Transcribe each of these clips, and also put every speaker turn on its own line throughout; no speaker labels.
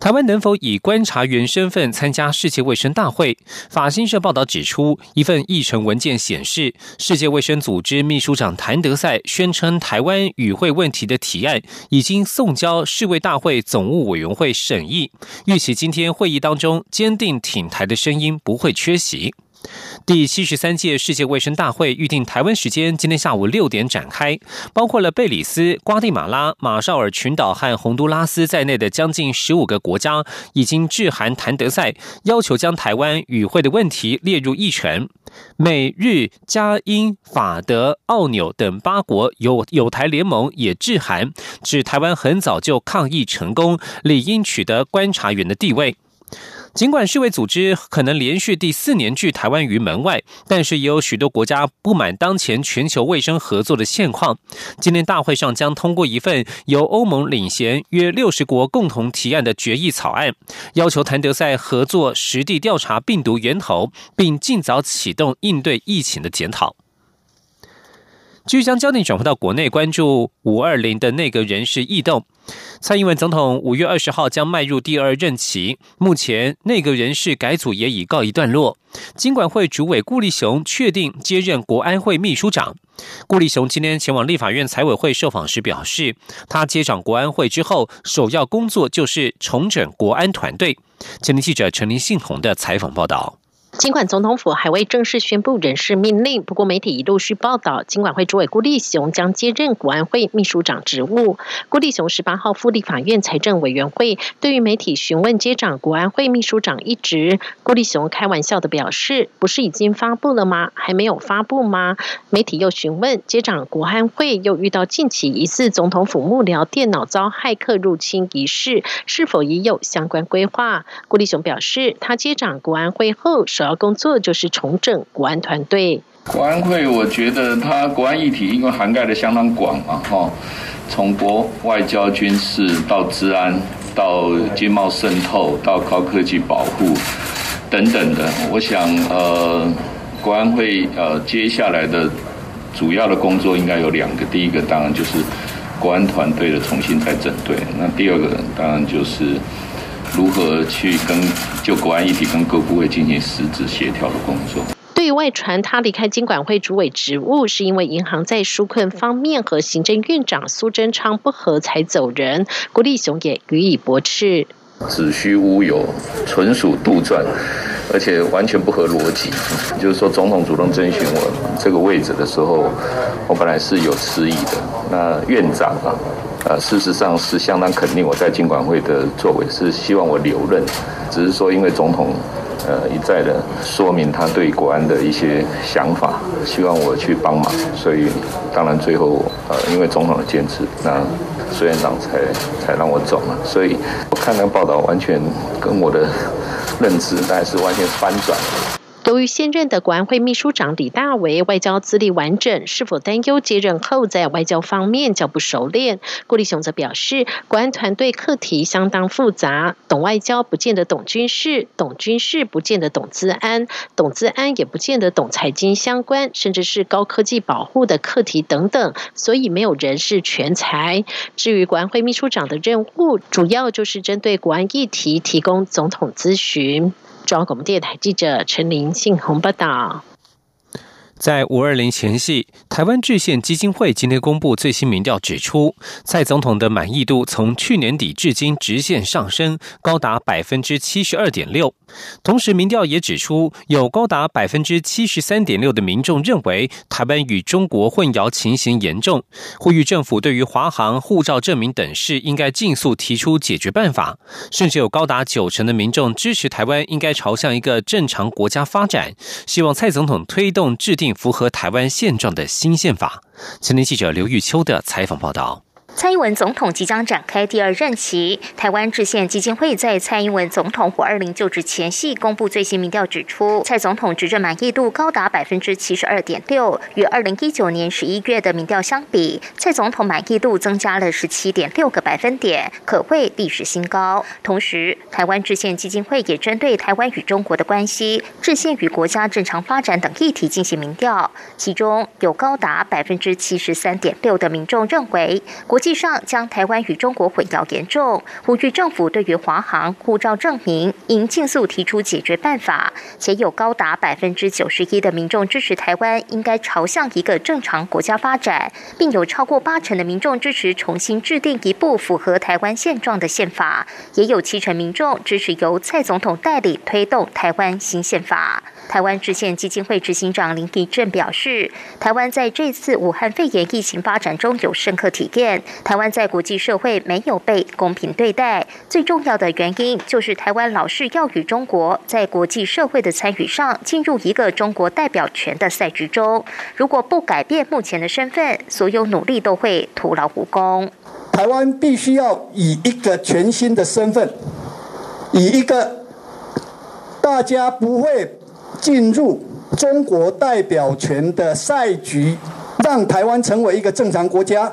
台湾能否以观察员身份参加世界卫生大会？法新社报道指出，一份议程文件显示，世界卫生组织秘书长谭德赛宣称，台湾与会问题的提案已经送交世卫大会总务委员会审议，预期今天会议当中坚定挺台的声音不会缺席。第七十三届世界卫生大会预定台湾时间今天下午六点展开，包括了贝里斯、瓜地马拉、马绍尔群岛和洪都拉斯在内的将近十五个国家已经致函谭德赛，要求将台湾与会的问题列入议程。美日加英法德澳纽等八国有有台联盟也致函，指台湾很早就抗议成功，理应取得观察员的地位。尽管世卫组织可能连续第四年拒台湾于门外，但是也有许多国家不满当前全球卫生合作的现况。今天大会上将通过一份由欧盟领衔、约六十国共同提案的决议草案，要求谭德赛合作实地调查病毒源头，并尽早启动应对疫情的检讨。继续将焦点转回到国内，关注五二零的内阁人事异动。蔡英文总统五月二十号将迈入第二任期，目前内阁人事改组也已告一段落。经管会主委顾立雄确定接任国安会秘书长。顾立雄今天前往立法院财委会受访时表示，他接掌国安会之后，首要工作就是重整国安团队。前天记者陈林信宏的采访报道。
尽管总统府还未正式宣布人事命令，不过媒体已陆续报道，尽管会主委顾立雄将接任国安会秘书长职务。顾立雄十八号赴立法院财政委员会，对于媒体询问接掌国安会秘书长一职，顾立雄开玩笑的表示：“不是已经发布了吗？还没有发布吗？”媒体又询问接掌国安会又遇到近期疑似总统府幕僚电脑遭骇客入侵一事，是否已有相关规划？顾立雄表示，他接掌国安会后。首要工作就是重整国安团队。
国安会，我觉得它国安议题因为涵盖的相当广嘛，哈，从国外交、军事到治安，到经贸渗透，到高科技保护等等的。我想，呃，国安会呃接下来的主要的工作应该有两个，第一个当然就是国安团队的重新再整队，那第二个当然就是。如何去跟就国安议题跟各部会进行实质协调的工作？
对外传他离开金管会主委职务，是因为银行在纾困方面和行政院长苏贞昌不和才走人。郭立雄也予以驳斥，
子虚乌有，纯属杜撰，而且完全不合逻辑。就是说，总统主动征询我这个位置的时候，我本来是有迟疑的。那院长啊。呃，事实上是相当肯定我在经管会的作为，是希望我留任，只是说因为总统呃一再的说明他对国安的一些想法，希望我去帮忙，所以当然最后呃因为总统的坚持，那苏院长才才让我走嘛，所以我看那个报道完全跟我的认知大概是完全翻转。
由于现任的国安会秘书长李大为外交资历完整，是否担忧接任后在外交方面较不熟练？顾立雄则表示，国安团队课题相当复杂，懂外交不见得懂军事，懂军事不见得懂资安，懂资安也不见得懂财经相关，甚至是高科技保护的课题等等，所以没有人是全才。至于国安会秘书长的任务，主要就是针对国安议题提供总统咨询。中央广播电台记者陈琳信鸿报道。
在五二零前夕，台湾制宪基金会今天公布最新民调，指出蔡总统的满意度从去年底至今直线上升，高达百分之七十二点六。同时，民调也指出，有高达百分之七十三点六的民众认为台湾与中国混淆情形严重，呼吁政府对于华航护照证明等事应该尽速提出解决办法。甚至有高达九成的民众支持台湾应该朝向一个正常国家发展，希望蔡总统推动制定。符合台湾现状的新宪法。青年记者刘玉秋的采访报道。
蔡英文总统即将展开第二任期。台湾制宪基金会在蔡英文总统五二零就职前夕公布最新民调，指出蔡总统执政满意度高达百分之七十二点六，与二零一九年十一月的民调相比，蔡总统满意度增加了十七点六个百分点，可谓历史新高。同时，台湾制宪基金会也针对台湾与中国的关系、制宪与国家正常发展等议题进行民调，其中有高达百分之七十三点六的民众认为国际上将台湾与中国混淆严重，呼吁政府对于华航护照证明应尽速提出解决办法，且有高达百分之九十一的民众支持台湾应该朝向一个正常国家发展，并有超过八成的民众支持重新制定一部符合台湾现状的宪法，也有七成民众支持由蔡总统代理推动台湾新宪法。台湾制宪基金会执行长林义正表示，台湾在这次武汉肺炎疫情发展中有深刻体验，台湾在国际社会没有被公平对待。最重要的原因就是台湾老是要与中国在国际社会的参与上进入一个中国代表权的赛局中。如果不改变目前的身份，所有努力都会徒劳无功。
台湾必须要以一个全新的身份，以一个大家不会。进入中国代表权的赛局，让台湾成为一个正常国家，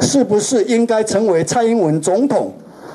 是不是应该成为蔡英文总统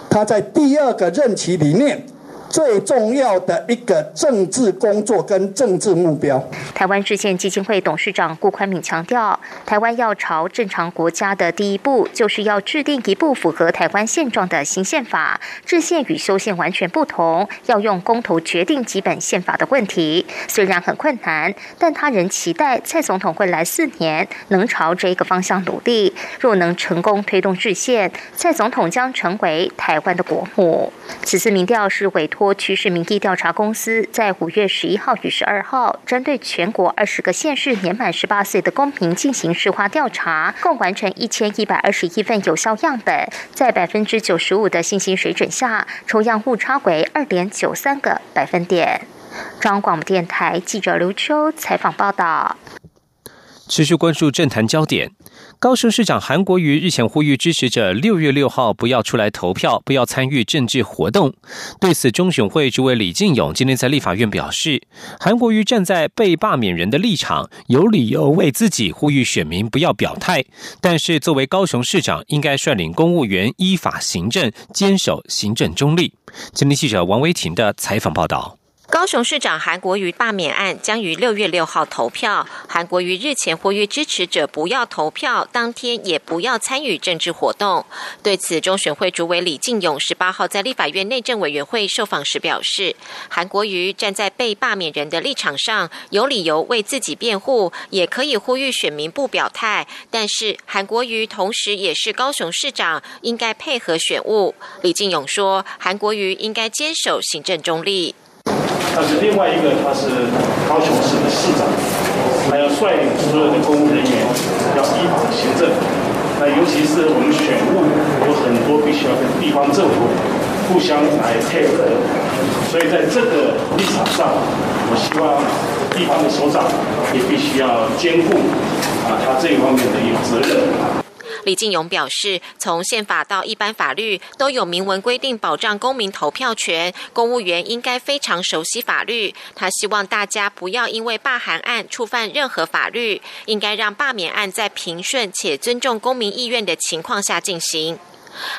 他在第二个任期里面？最重要的一个政治工作跟政治目标。
台湾制宪基金会董事长顾宽敏强调，台湾要朝正常国家的第一步，就是要制定一部符合台湾现状的新宪法。制宪与修宪完全不同，要用公投决定基本宪法的问题，虽然很困难，但他仍期待蔡总统未来四年能朝这个方向努力。若能成功推动制宪，蔡总统将成为台湾的国母。此次民调是委托。托趋势民意调查公司在五月十一号与十二号，针对全国二十个县市年满十八岁的公民进行市化调查，共完成一千一百二十一份有效样本，在百分之九十五的信心水准下，抽样误差为二点九三个百分点。中央广播电台记者刘秋采访报道。
持续关注政坛焦点。高雄市长韩国瑜日前呼吁支持者六月六号不要出来投票，不要参与政治活动。对此，中选会主委李进勇今天在立法院表示，韩国瑜站在被罢免人的立场，有理由为自己呼吁选民不要表态。但是，作为高雄市长，应该率领公务员依法行政，坚守行政中立。今天记者王维婷的采访报道。
高雄市长韩国瑜罢免案将于六月六号投票。韩国瑜日前呼吁支持者不要投票，当天也不要参与政治活动。对此，中选会主委李进勇十八号在立法院内政委员会受访时表示，韩国瑜站在被罢免人的立场上，有理由为自己辩护，也可以呼吁选民不表态。但是，韩国瑜同时也是高雄市长，应该配合选务。李进勇说，韩国瑜应该坚守行政中立。
但是另外一个，他是高雄市的市长，他要率领所有的公务人员要依法行政。那尤其是我们选务有很多必须要跟地方政府互相来配合，所以在这个立场上，我希望地方的首长也必须要兼顾啊他这一方面的一个责任。
李进勇表示，从宪法到一般法律都有明文规定保障公民投票权，公务员应该非常熟悉法律。他希望大家不要因为罢韩案触犯任何法律，应该让罢免案在平顺且尊重公民意愿的情况下进行。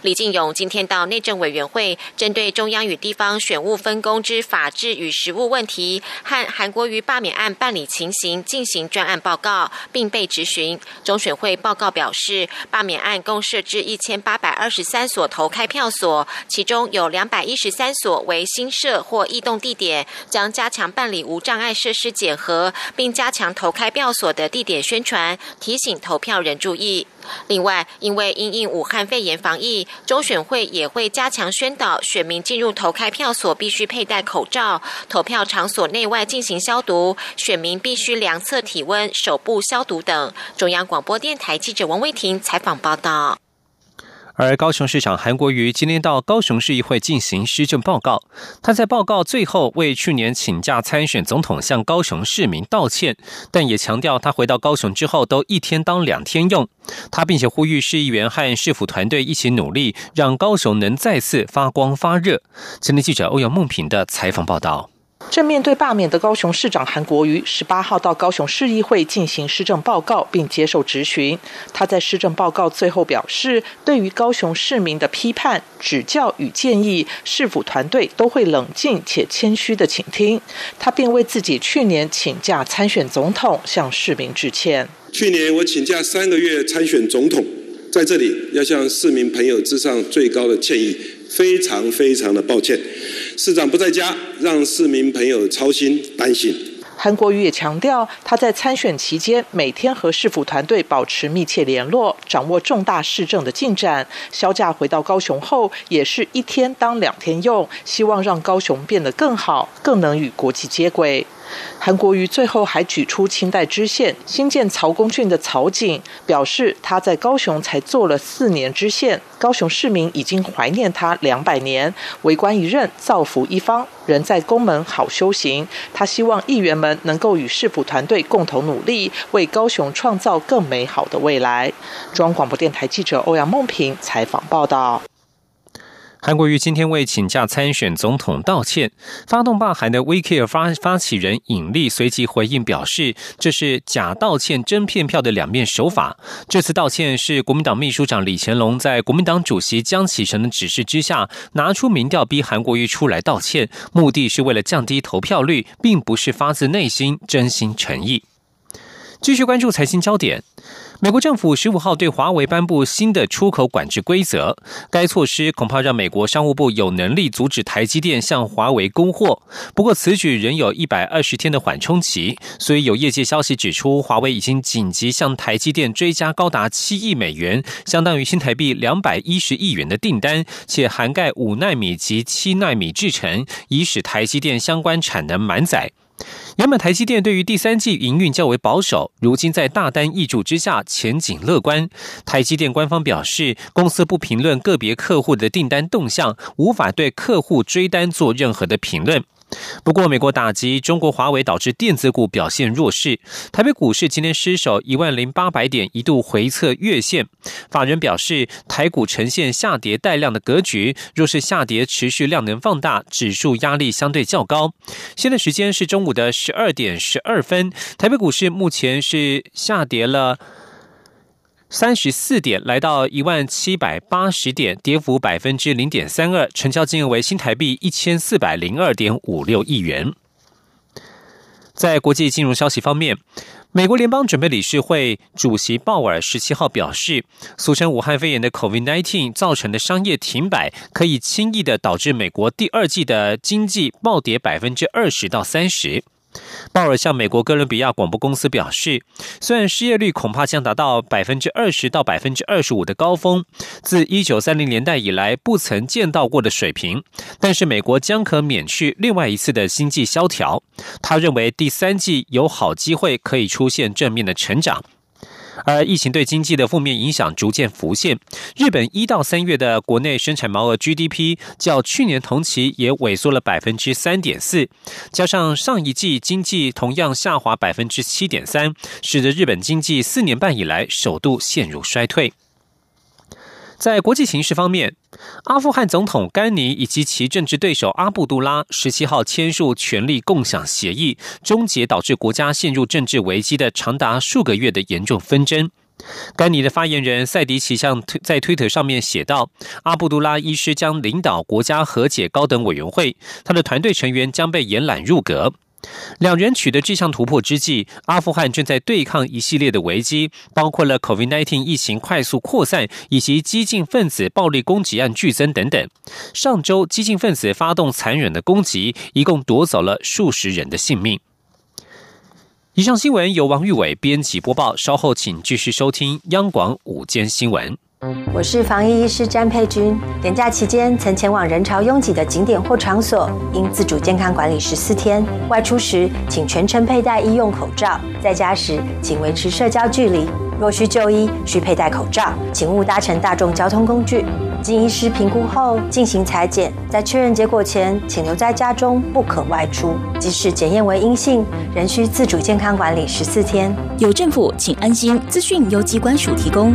李进勇今天到内政委员会，针对中央与地方选务分工之法制与实务问题，和韩国瑜罢免案办理情形进行专案报告，并被质询。中选会报告表示，罢免案共设置一千八百二十三所投开票所，其中有两百一十三所为新设或异动地点，将加强办理无障碍设施检核，并加强投开票所的地点宣传，提醒投票人注意。另外，因为因应武汉肺炎防疫，中选会也会加强宣导选民进入投开票所必须佩戴口罩，投票场所内外进行消毒，选民必须量测体温、手部消毒等。中央广播电台记者王威婷采访报道。
而高雄市长韩国瑜今天到高雄市议会进行施政报告，他在报告最后为去年请假参选总统向高雄市民道歉，但也强调他回到高雄之后都一天当两天用。他并且呼吁市议员和市府团队一起努力，让高雄能再次发光发热。前天记者欧阳梦平的采访报道。
正面对罢免的高雄市长韩国瑜，十八号到高雄市议会进行施政报告，并接受质询。他在施政报告最后表示，对于高雄市民的批判、指教与建议，市府团队都会冷静且谦虚的倾听。他并为自己去年请假参选总统向市民致歉。
去年我请假三个月参选总统，在这里要向市民朋友致上最高的歉意。非常非常的抱歉，市长不在家，让市民朋友操心担心。
韩国瑜也强调，他在参选期间每天和市府团队保持密切联络，掌握重大市政的进展。销假回到高雄后，也是一天当两天用，希望让高雄变得更好，更能与国际接轨。韩国瑜最后还举出清代知县新建曹公郡的曹景，表示他在高雄才做了四年知县，高雄市民已经怀念他两百年，为官一任，造福一方，人在宫门好修行。他希望议员们能够与市府团队共同努力，为高雄创造更美好的未来。中央广播电台记者欧阳梦平采访报道。
韩国瑜今天为请假参选总统道歉，发动罢韩的 WeCare 发发起人尹力随即回应表示，这是假道歉真骗票的两面手法。这次道歉是国民党秘书长李乾隆在国民党主席江启臣的指示之下，拿出民调逼韩国瑜出来道歉，目的是为了降低投票率，并不是发自内心真心诚意。继续关注财经焦点。美国政府十五号对华为颁布新的出口管制规则，该措施恐怕让美国商务部有能力阻止台积电向华为供货。不过，此举仍有一百二十天的缓冲期，所以有业界消息指出，华为已经紧急向台积电追加高达七亿美元，相当于新台币两百一十亿元的订单，且涵盖五纳米及七纳米制程，以使台积电相关产能满载。原本台积电对于第三季营运较为保守，如今在大单易注之下，前景乐观。台积电官方表示，公司不评论个别客户的订单动向，无法对客户追单做任何的评论。不过，美国打击中国华为导致电子股表现弱势，台北股市今天失守一万零八百点，一度回测月线。法人表示，台股呈现下跌带量的格局，若是下跌持续量能放大，指数压力相对较高。现在时间是中午的十二点十二分，台北股市目前是下跌了。三十四点来到一万七百八十点，跌幅百分之零点三二，成交金额为新台币一千四百零二点五六亿元。在国际金融消息方面，美国联邦准备理事会主席鲍尔十七号表示，俗称武汉肺炎的 COVID-19 造成的商业停摆，可以轻易的导致美国第二季的经济暴跌百分之二十到三十。鲍尔向美国哥伦比亚广播公司表示，虽然失业率恐怕将达到百分之二十到百分之二十五的高峰，自一九三零年代以来不曾见到过的水平，但是美国将可免去另外一次的经济萧条。他认为第三季有好机会可以出现正面的成长。而疫情对经济的负面影响逐渐浮现。日本一到三月的国内生产毛额 GDP 较去年同期也萎缩了百分之三点四，加上上一季经济同样下滑百分之七点三，使得日本经济四年半以来首度陷入衰退。在国际形势方面，阿富汗总统甘尼以及其政治对手阿布杜拉十七号签署权力共享协议，终结导致国家陷入政治危机的长达数个月的严重纷争。甘尼的发言人塞迪奇向推在推特上面写道：“阿布杜拉医师将领导国家和解高等委员会，他的团队成员将被延揽入阁。”两人取得这项突破之际，阿富汗正在对抗一系列的危机，包括了 COVID-19 疫情快速扩散以及激进分子暴力攻击案剧增等等。上周，激进分子发动残忍的攻击，一共夺走了数十人的性命。以上新闻由王玉伟编辑播报，稍后请继续收听央广午间新闻。
我是防疫医师詹佩君。年假期间曾前往人潮拥挤的景点或场所，应自主健康管理十四天。外出时请全程佩戴医用口罩，在家时请维持社交距离。若需就医，需佩戴口罩，请勿搭乘大众交通工具。经医师评估后进行裁剪，在确认结果前，请留在家中，不可外出。即使检验为阴性，仍需自主健康管理十四天。
有政府，请安心。资讯由机关署提供。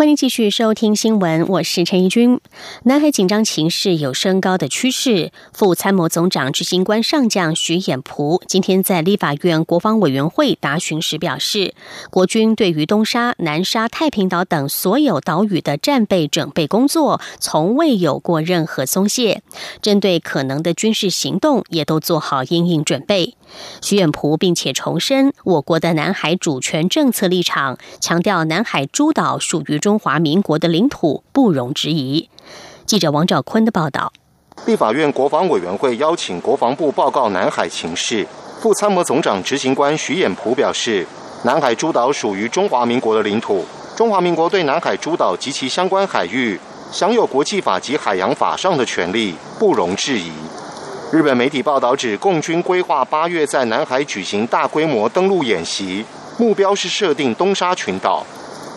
欢迎继续收听新闻，我是陈怡君。南海紧张情势有升高的趋势。副参谋总长执行官上将徐衍璞今天在立法院国防委员会答询时表示，国军对于东沙、南沙、太平岛等所有岛屿的战备准备工作，从未有过任何松懈。针对可能的军事行动，也都做好应应准备。徐远璞并且重申我国的南海主权政策立场，强调南海诸岛属于中中华民国的领土，不容置疑。记者王兆坤的报道。
立法院国防委员会邀请国防部报告南海情势，副参谋总长执行官徐衍璞表示，南海诸岛属于中华民国的领土，中华民国对南海诸岛及其相关海域享有国际法及海洋法上的权利，不容置疑。日本媒体报道指，共军规划八月在南海举行大规模登陆演习，目标是设定东沙群岛。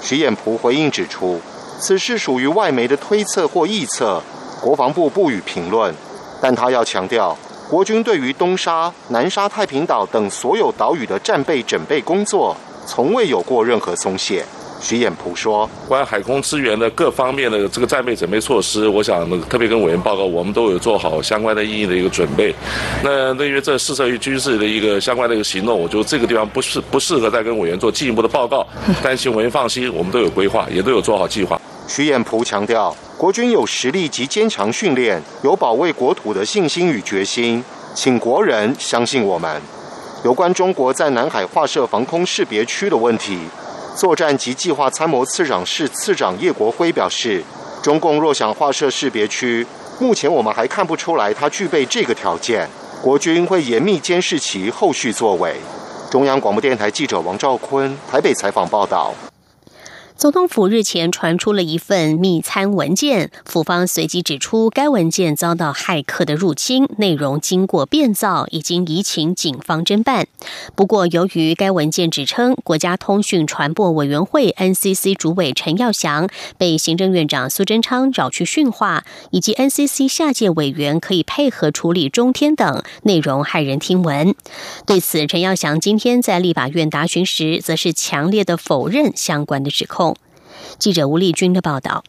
徐衍璞回应指出，此事属于外媒的推测或臆测，国防部不予评论。但他要强调，国军对于东沙、南沙、太平岛等所有岛屿的战备准备工作，从未有过任何松懈。徐衍璞说：“
关于海空资源的各方面的这个战备准备措施，我想特别跟委员报告，我们都有做好相关的意义的一个准备。那那因为这适合于军事的一个相关的一个行动，我觉得这个地方不适不适合再跟委员做进一步的报告。但请委员放心，我们都有规划，也都有做好计划。”
徐衍璞强调，国军有实力及坚强训练，有保卫国土的信心与决心，请国人相信我们。有关中国在南海划设防空识别区的问题。作战及计划参谋次长室次长叶国辉表示，中共若想划设识别区，目前我们还看不出来它具备这个条件。国军会严密监视其后续作为。中央广播电台记者王兆坤台北采访报道。
总统府日前传出了一份密参文件，府方随即指出，该文件遭到骇客的入侵，内容经过变造，已经移请警方侦办。不过，由于该文件指称国家通讯传播委员会 NCC 主委陈耀祥被行政院长苏贞昌找去训话，以及 NCC 下届委员可以配合处理中天等内容骇人听闻。对此，陈耀祥今天在立法院答询时，则是强烈的否认相关的指控。记者吴丽君的报道。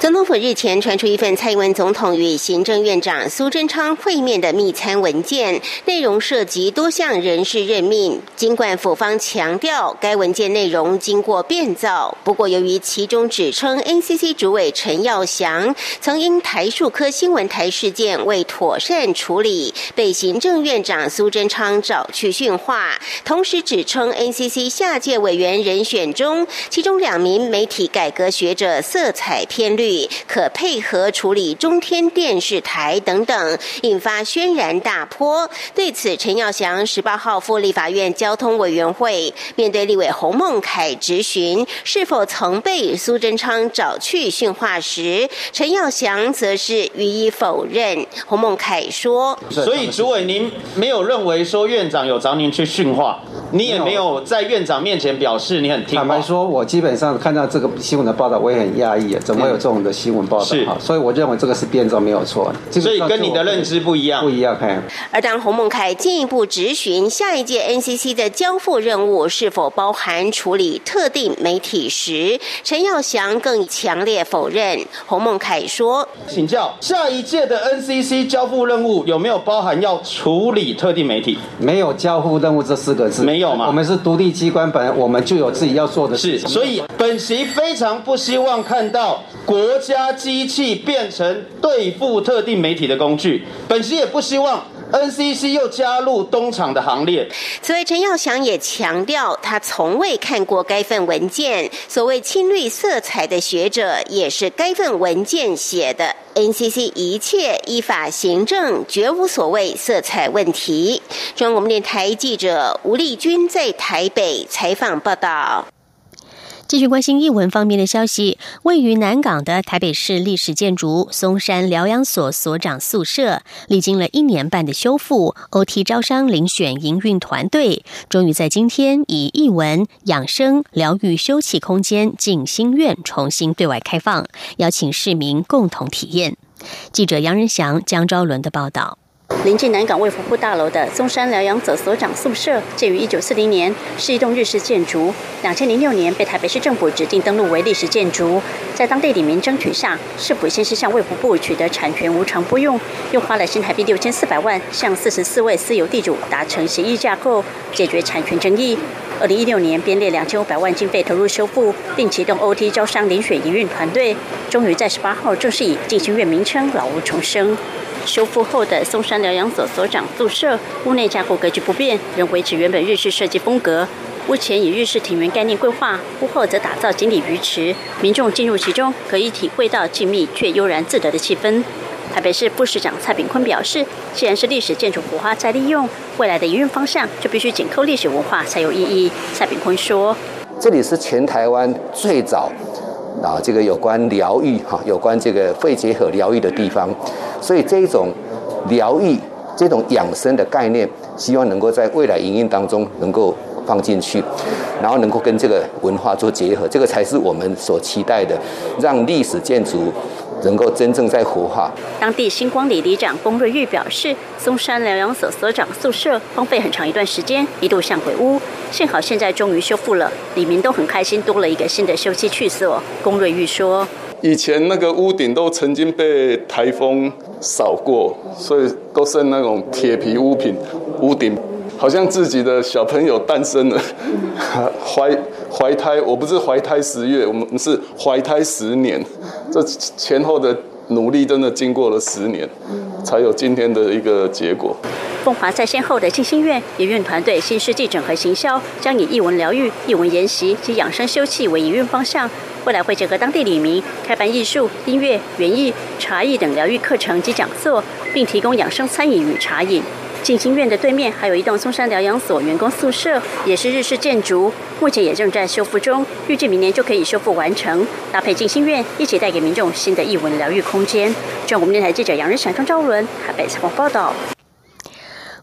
总统府日前传出一份蔡英文总统与行政院长苏贞昌会面的密参文件，内容涉及多项人事任命。尽管府方强调该文件内容经过变造，不过由于其中指称 NCC 主委陈耀祥曾因台数科新闻台事件未妥善处理，被行政院长苏贞昌找去训话，同时指称 NCC 下届委员人选中，其中两名媒体改革学者色彩。偏绿可配合处理中天电视台等等，引发轩然大波。对此，陈耀祥十八号赴立法院交通委员会，面对立委洪孟凯质询是否曾被苏贞昌找去训话时，陈耀祥则是予以否认。洪孟凯说：“
所以，主委您没有认为说院长有找您去训话，你也没有在院长面前表示你很听话。”
坦白说，我基本上看到这个新闻的报道，我也很压抑，怎么？有这种的新闻报道，是，所以我认为这个是变造没有错。
所以跟你的认知不一样，
不一样。看。
而当洪孟凯进一步质询下一届 NCC 的交付任务是否包含处理特定媒体时，陈耀祥更强烈否认。洪孟凯说：“
请教下一届的 NCC 交付任务有没有包含要处理特定媒体？
没有交付任务这四个字，
没有嘛？
我们是独立机关，本来我们就有自己要做的事。
是，所以本席非常不希望看到。国家机器变成对付特定媒体的工具。本席也不希望。NCC 又加入东厂的行列。
此外，陈耀祥也强调，他从未看过该份文件。所谓青绿色彩的学者，也是该份文件写的。NCC 一切依法行政，绝无所谓色彩问题。中央广播电台记者吴丽君在台北采访报道。
继续关心译文方面的消息，位于南港的台北市历史建筑松山疗养所所长宿舍，历经了一年半的修复，OT 招商遴选营运团队，终于在今天以译文、养生、疗愈休憩空间静心院重新对外开放，邀请市民共同体验。记者杨仁祥、江昭伦的报道。
临近南港卫福部大楼的中山疗养者所长宿舍，建于一九四零年，是一栋日式建筑。两千零六年被台北市政府指定登录为历史建筑。在当地里民争取下，市府先是向卫福部取得产权无偿拨用，又花了新台币六千四百万，向四十四位私有地主达成协议架构，解决产权争议。二零一六年编列两千五百万经费投入修复，并启动 OT 招商遴选营运团队，终于在十八号正式以进行院名称老屋重生。修复后的松山疗养所所长宿舍，屋内架构格局不变，仍维持原本日式设计风格。屋前以日式庭园概念规划，屋后则打造锦鲤鱼池，民众进入其中可以体会到静谧却悠然自得的气氛。台北市副市长蔡炳坤表示，既然是历史建筑活化再利用，未来的营运方向就必须紧扣历史文化才有意义。蔡炳坤说：“
这里是全台湾最早。”啊，这个有关疗愈哈，有关这个肺结核疗愈的地方，所以这种疗愈、这种养生的概念，希望能够在未来营运当中能够放进去，然后能够跟这个文化做结合，这个才是我们所期待的，让历史建筑。能够真正在活化。
当地星光里里长龚瑞玉表示，松山疗养所所长宿舍荒废很长一段时间，一度像鬼屋，幸好现在终于修复了，里面都很开心，多了一个新的休息去所。龚瑞玉说：“
以前那个屋顶都曾经被台风扫过，所以都剩那种铁皮屋品，屋顶好像自己的小朋友诞生了，怀。”怀胎，我不是怀胎十月，我们是怀胎十年，这前后的努力真的经过了十年，才有今天的一个结果。
凤华在先后的静心院营运团队新世纪整合行销，将以艺文疗愈、艺文研习及养生休憩为营运方向，未来会结合当地里民开办艺术、音乐、园艺、茶艺等疗愈课程及讲座，并提供养生餐饮与茶饮。静心院的对面还有一栋松山疗养所员工宿舍，也是日式建筑，目前也正在修复中，预计明年就可以修复完成。搭配静心院，一起带给民众新的异文疗愈空间。中国电台记者杨仁祥、张昭伦台北采访报道。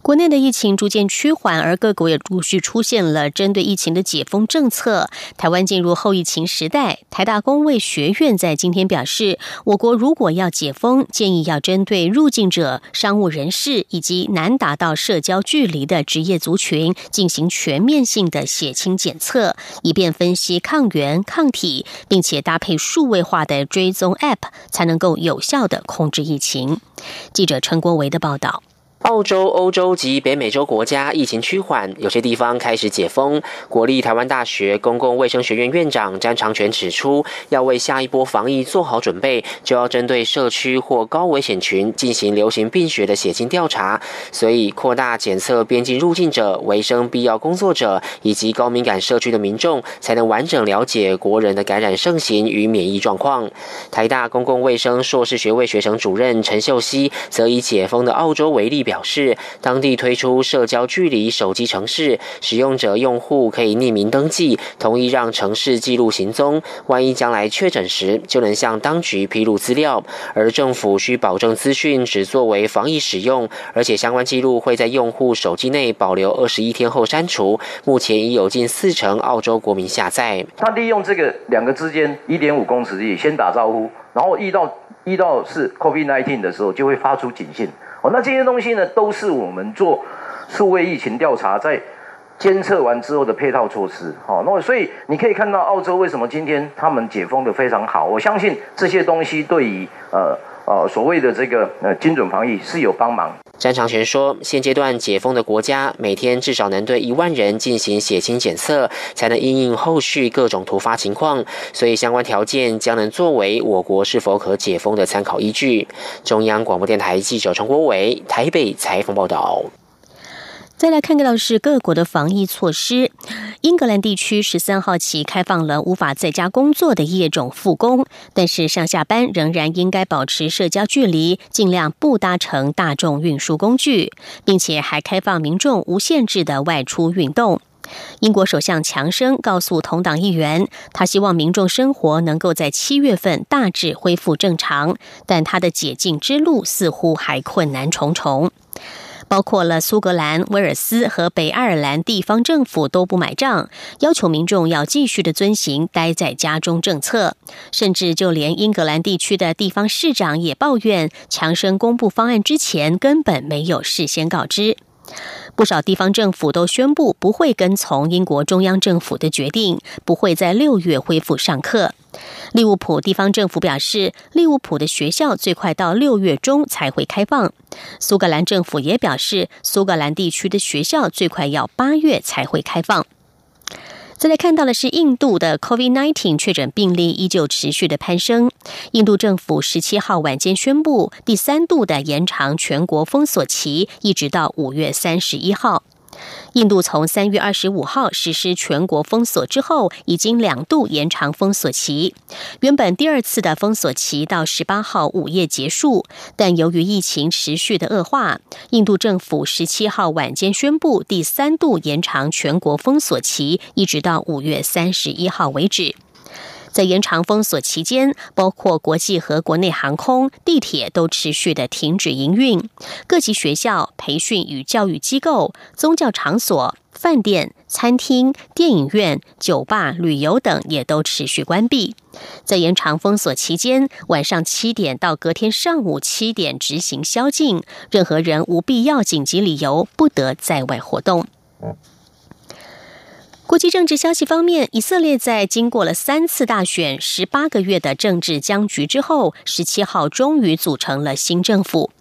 国内的疫情逐渐趋缓，而各国也陆续出现了针对疫情的解封政策。台湾进入后疫情时代，台大公卫学院在今天表示，我国如果要解封，建议要针对入境者、商务人士以及难达到社交距离的职业族群进行全面性的血清检测，以便分析抗原抗体，并且搭配数位化的追踪 App，才能够有效的控制疫情。记者陈国维的报道。
澳洲、欧洲及北美洲国家疫情趋缓，有些地方开始解封。国立台湾大学公共卫生学院院长詹长全指出，要为下一波防疫做好准备，就要针对社区或高危险群进行流行病学的血清调查，所以扩大检测边境入境者、卫生必要工作者以及高敏感社区的民众，才能完整了解国人的感染盛行与免疫状况。台大公共卫生硕士学位学生主任陈秀熙则以解封的澳洲为例表。表示，当地推出社交距离手机城市，使用者用户可以匿名登记，同意让城市记录行踪。万一将来确诊时，就能向当局披露资料。而政府需保证资讯只作为防疫使用，而且相关记录会在用户手机内保留二十一天后删除。目前已有近四成澳洲国民下载。
他利用这个两个之间一点五公尺也先打招呼，然后遇到遇到是 COVID-19 的时候，就会发出警讯。那这些东西呢，都是我们做数位疫情调查在监测完之后的配套措施。好，那所以你可以看到澳洲为什么今天他们解封的非常好。我相信这些东西对于呃呃所谓的这个呃精准防疫是有帮忙。
詹长全说，现阶段解封的国家每天至少能对一万人进行血清检测，才能应应后续各种突发情况，所以相关条件将能作为我国是否可解封的参考依据。中央广播电台记者陈国伟台北采访报道。
再来看看到是各国的防疫措施。英格兰地区十三号起开放了无法在家工作的业种复工，但是上下班仍然应该保持社交距离，尽量不搭乘大众运输工具，并且还开放民众无限制的外出运动。英国首相强生告诉同党议员，他希望民众生活能够在七月份大致恢复正常，但他的解禁之路似乎还困难重重。包括了苏格兰、威尔斯和北爱尔兰地方政府都不买账，要求民众要继续的遵行待在家中政策。甚至就连英格兰地区的地方市长也抱怨，强生公布方案之前根本没有事先告知。不少地方政府都宣布不会跟从英国中央政府的决定，不会在六月恢复上课。利物浦地方政府表示，利物浦的学校最快到六月中才会开放。苏格兰政府也表示，苏格兰地区的学校最快要八月才会开放。再来看到的是，印度的 COVID nineteen 确诊病例依旧持续的攀升。印度政府十七号晚间宣布，第三度的延长全国封锁期，一直到五月三十一号。印度从三月二十五号实施全国封锁之后，已经两度延长封锁期。原本第二次的封锁期到十八号午夜结束，但由于疫情持续的恶化，印度政府十七号晚间宣布第三度延长全国封锁期，一直到五月三十一号为止。在延长封锁期间，包括国际和国内航空、地铁都持续的停止营运。各级学校、培训与教育机构、宗教场所、饭店、餐厅、电影院、酒吧、旅游等也都持续关闭。在延长封锁期间，晚上七点到隔天上午七点执行宵禁，任何人无必要紧急理由不得在外活动。国际政治消息方面，以色列在经过了三次大选、十八个月的政治僵局之后，十七号终于组成了新政府。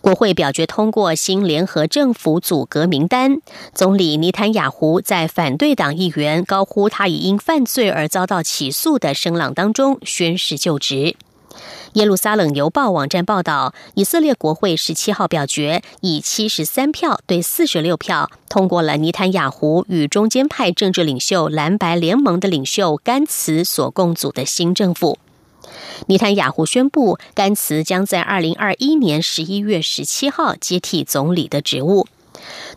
国会表决通过新联合政府组阁名单，总理尼坦雅胡在反对党议员高呼他已因犯罪而遭到起诉的声浪当中宣誓就职。耶路撒冷邮报网站报道，以色列国会十七号表决，以七十三票对四十六票通过了尼坦雅胡与中间派政治领袖蓝白联盟的领袖甘茨所共组的新政府。尼坦雅胡宣布，甘茨将在二零二一年十一月十七号接替总理的职务。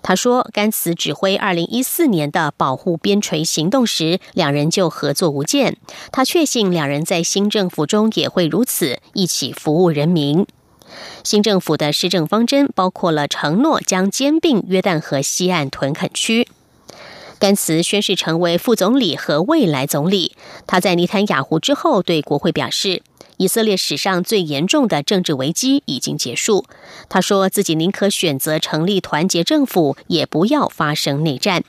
他说，甘茨指挥二零一四年的保护边陲行动时，两人就合作无间。他确信两人在新政府中也会如此，一起服务人民。新政府的施政方针包括了承诺将兼并约旦河西岸屯垦区。甘茨宣誓成为副总理和未来总理。他在尼坦雅湖之后对国会表示。以色列史上最严重的政治危机已经结束。他说自己宁可选择成立团结政府，也不要发生内战。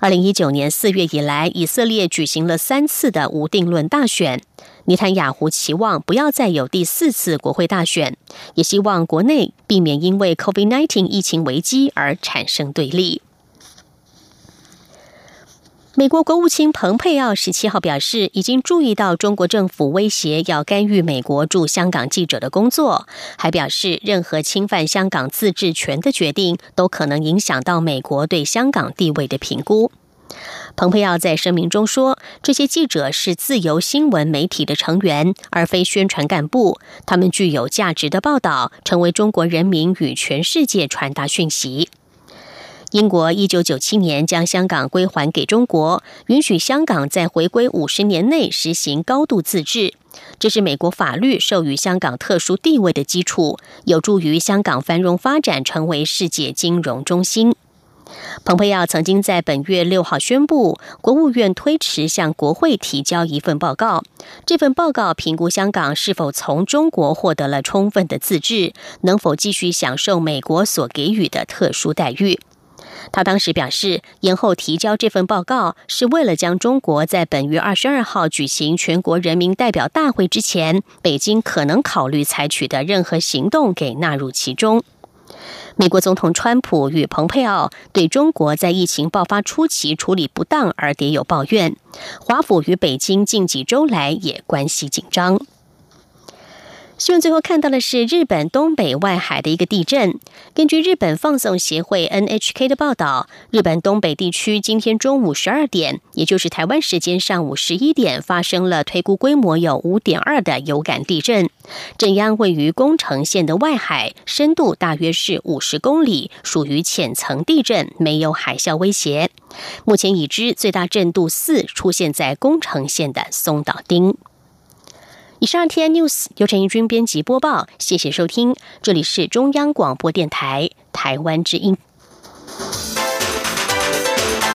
二零一九年四月以来，以色列举行了三次的无定论大选。尼坦雅胡期望不要再有第四次国会大选，也希望国内避免因为 COVID-19 疫情危机而产生对立。美国国务卿蓬佩奥十七号表示，已经注意到中国政府威胁要干预美国驻香港记者的工作，还表示任何侵犯香港自治权的决定都可能影响到美国对香港地位的评估。蓬佩奥在声明中说，这些记者是自由新闻媒体的成员，而非宣传干部，他们具有价值的报道，成为中国人民与全世界传达讯息。英国一九九七年将香港归还给中国，允许香港在回归五十年内实行高度自治。这是美国法律授予香港特殊地位的基础，有助于香港繁荣发展，成为世界金融中心。蓬佩奥曾经在本月六号宣布，国务院推迟向国会提交一份报告。这份报告评估香港是否从中国获得了充分的自治，能否继续享受美国所给予的特殊待遇。他当时表示，延后提交这份报告是为了将中国在本月二十二号举行全国人民代表大会之前，北京可能考虑采取的任何行动给纳入其中。美国总统川普与蓬佩奥对中国在疫情爆发初期处理不当而迭有抱怨，华府与北京近几周来也关系紧张。新闻最后看到的是日本东北外海的一个地震。根据日本放送协会 NHK 的报道，日本东北地区今天中午十二点，也就是台湾时间上午十一点，发生了推估规模有五点二的有感地震。震央位于宫城县的外海，深度大约是五十公里，属于浅层地震，没有海啸威胁。目前已知最大震度四出现在宫城县的松岛町。以上天 news 由陈义军编辑播报，谢谢收听，这里是中央广播电台台湾之音。